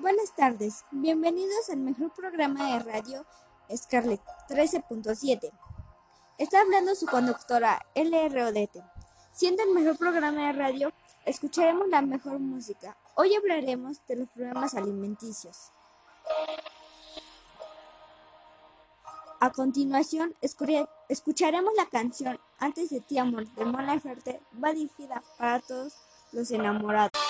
Buenas tardes, bienvenidos al mejor programa de radio Scarlett 13.7. Está hablando su conductora LR. Siendo el mejor programa de radio, escucharemos la mejor música. Hoy hablaremos de los problemas alimenticios. A continuación, escucharemos la canción Antes de ti, amor, de Mona Laferte, va dirigida para todos los enamorados.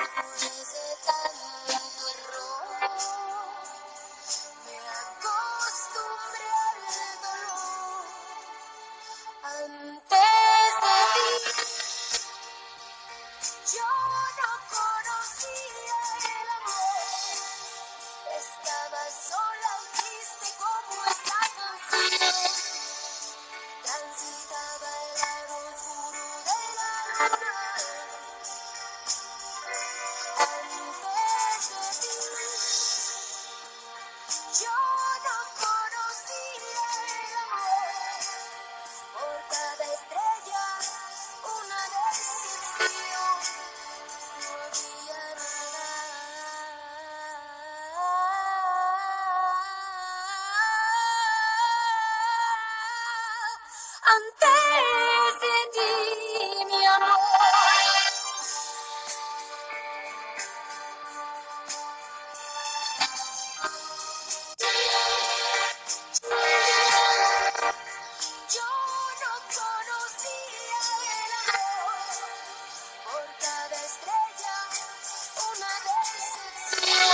Por eso tan raro.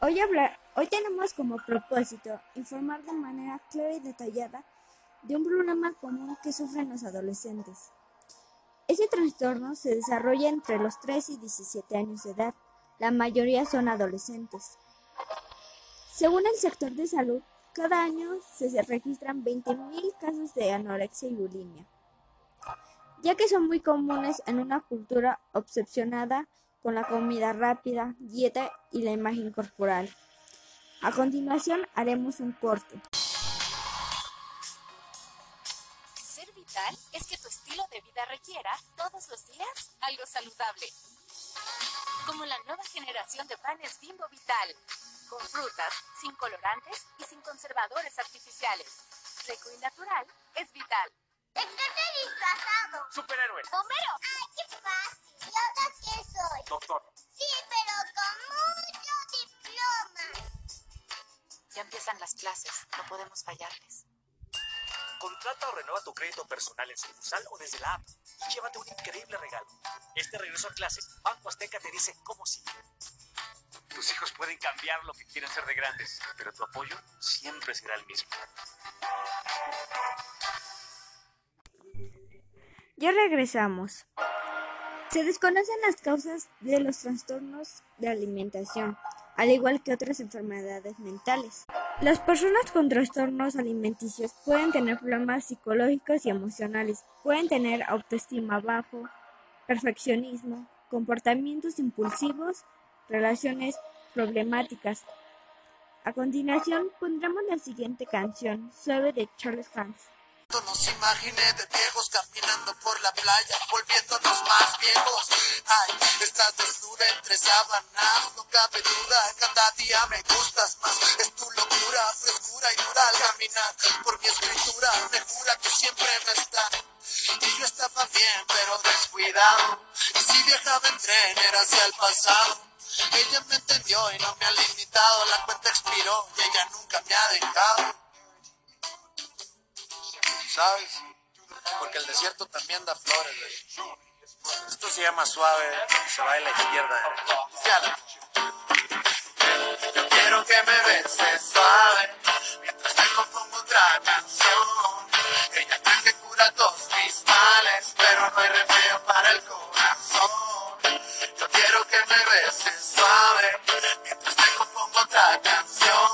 hoy, tenemos como propósito informar de manera clara y detallada de un problema común que sufren los adolescentes. Este trastorno se desarrolla entre los 3 y 17 años de edad. La mayoría son adolescentes. Según el sector de salud, cada año se registran 20.000 casos de anorexia y bulimia ya que son muy comunes en una cultura obsesionada con la comida rápida, dieta y la imagen corporal. A continuación haremos un corte. Ser vital es que tu estilo de vida requiera todos los días algo saludable. Como la nueva generación de panes Bimbo Vital, con frutas, sin colorantes y sin conservadores artificiales. Seco y natural es vital. ¿De qué te disfrazado? Superhéroe. Bombero. Ay, qué fácil. Empiezan las clases, no podemos fallarles. Contrata o renueva tu crédito personal en sucursal o desde la app y llévate un increíble regalo. Este regreso a clase, Banco Azteca te dice cómo sí. Tus hijos pueden cambiar lo que quieren ser de grandes, pero tu apoyo siempre será el mismo. Ya regresamos. Se desconocen las causas de los trastornos de alimentación, al igual que otras enfermedades mentales. Las personas con trastornos alimenticios pueden tener problemas psicológicos y emocionales, pueden tener autoestima bajo, perfeccionismo, comportamientos impulsivos, relaciones problemáticas. A continuación pondremos la siguiente canción, Suave de Charles Hans. Ay, estás desnuda entre sábanas, no cabe duda, cada día me gustas más. Frescura y dura al caminar por mi escritura, me jura que siempre me está. Y yo estaba bien, pero descuidado. Y si viajaba en tren, era hacia el pasado. Ella me entendió y no me ha limitado, la cuenta expiró y ella nunca me ha dejado. ¿sabes? Porque el desierto también da flores, güey. Esto se llama suave, se va a la izquierda. Yo quiero que me beses suave, mientras te compongo otra canción. Ella cree que cura todos mis males, pero no hay remedio para el corazón. Yo quiero que me beses suave, mientras te compongo otra canción.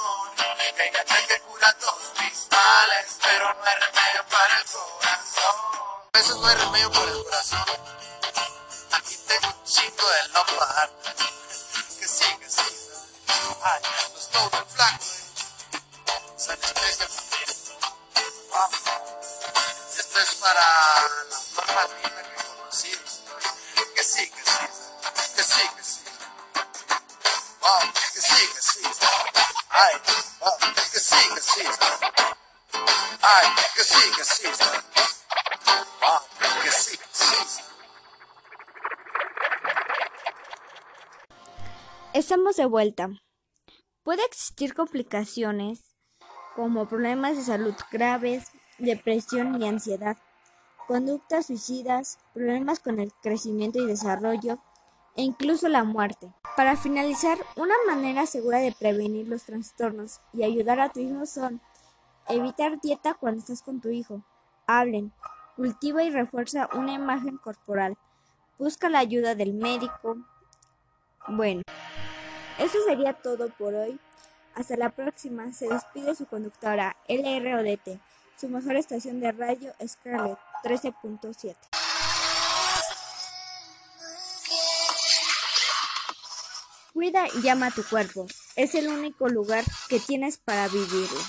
Ella cree que cura todos mis males, pero no hay remedio para el corazón. A no hay remedio para el corazón. Aquí tengo un chingo de no. Estamos de vuelta. Puede existir complicaciones como problemas de salud graves, depresión y ansiedad, conductas suicidas, problemas con el crecimiento y desarrollo e incluso la muerte. Para finalizar, una manera segura de prevenir los trastornos y ayudar a tu hijo son evitar dieta cuando estás con tu hijo, hablen, cultiva y refuerza una imagen corporal, busca la ayuda del médico. Bueno, eso sería todo por hoy. Hasta la próxima. Se despide su conductora LRODT, su mejor estación de radio Scarlett 13.7. Cuida y llama a tu cuerpo. Es el único lugar que tienes para vivirlo.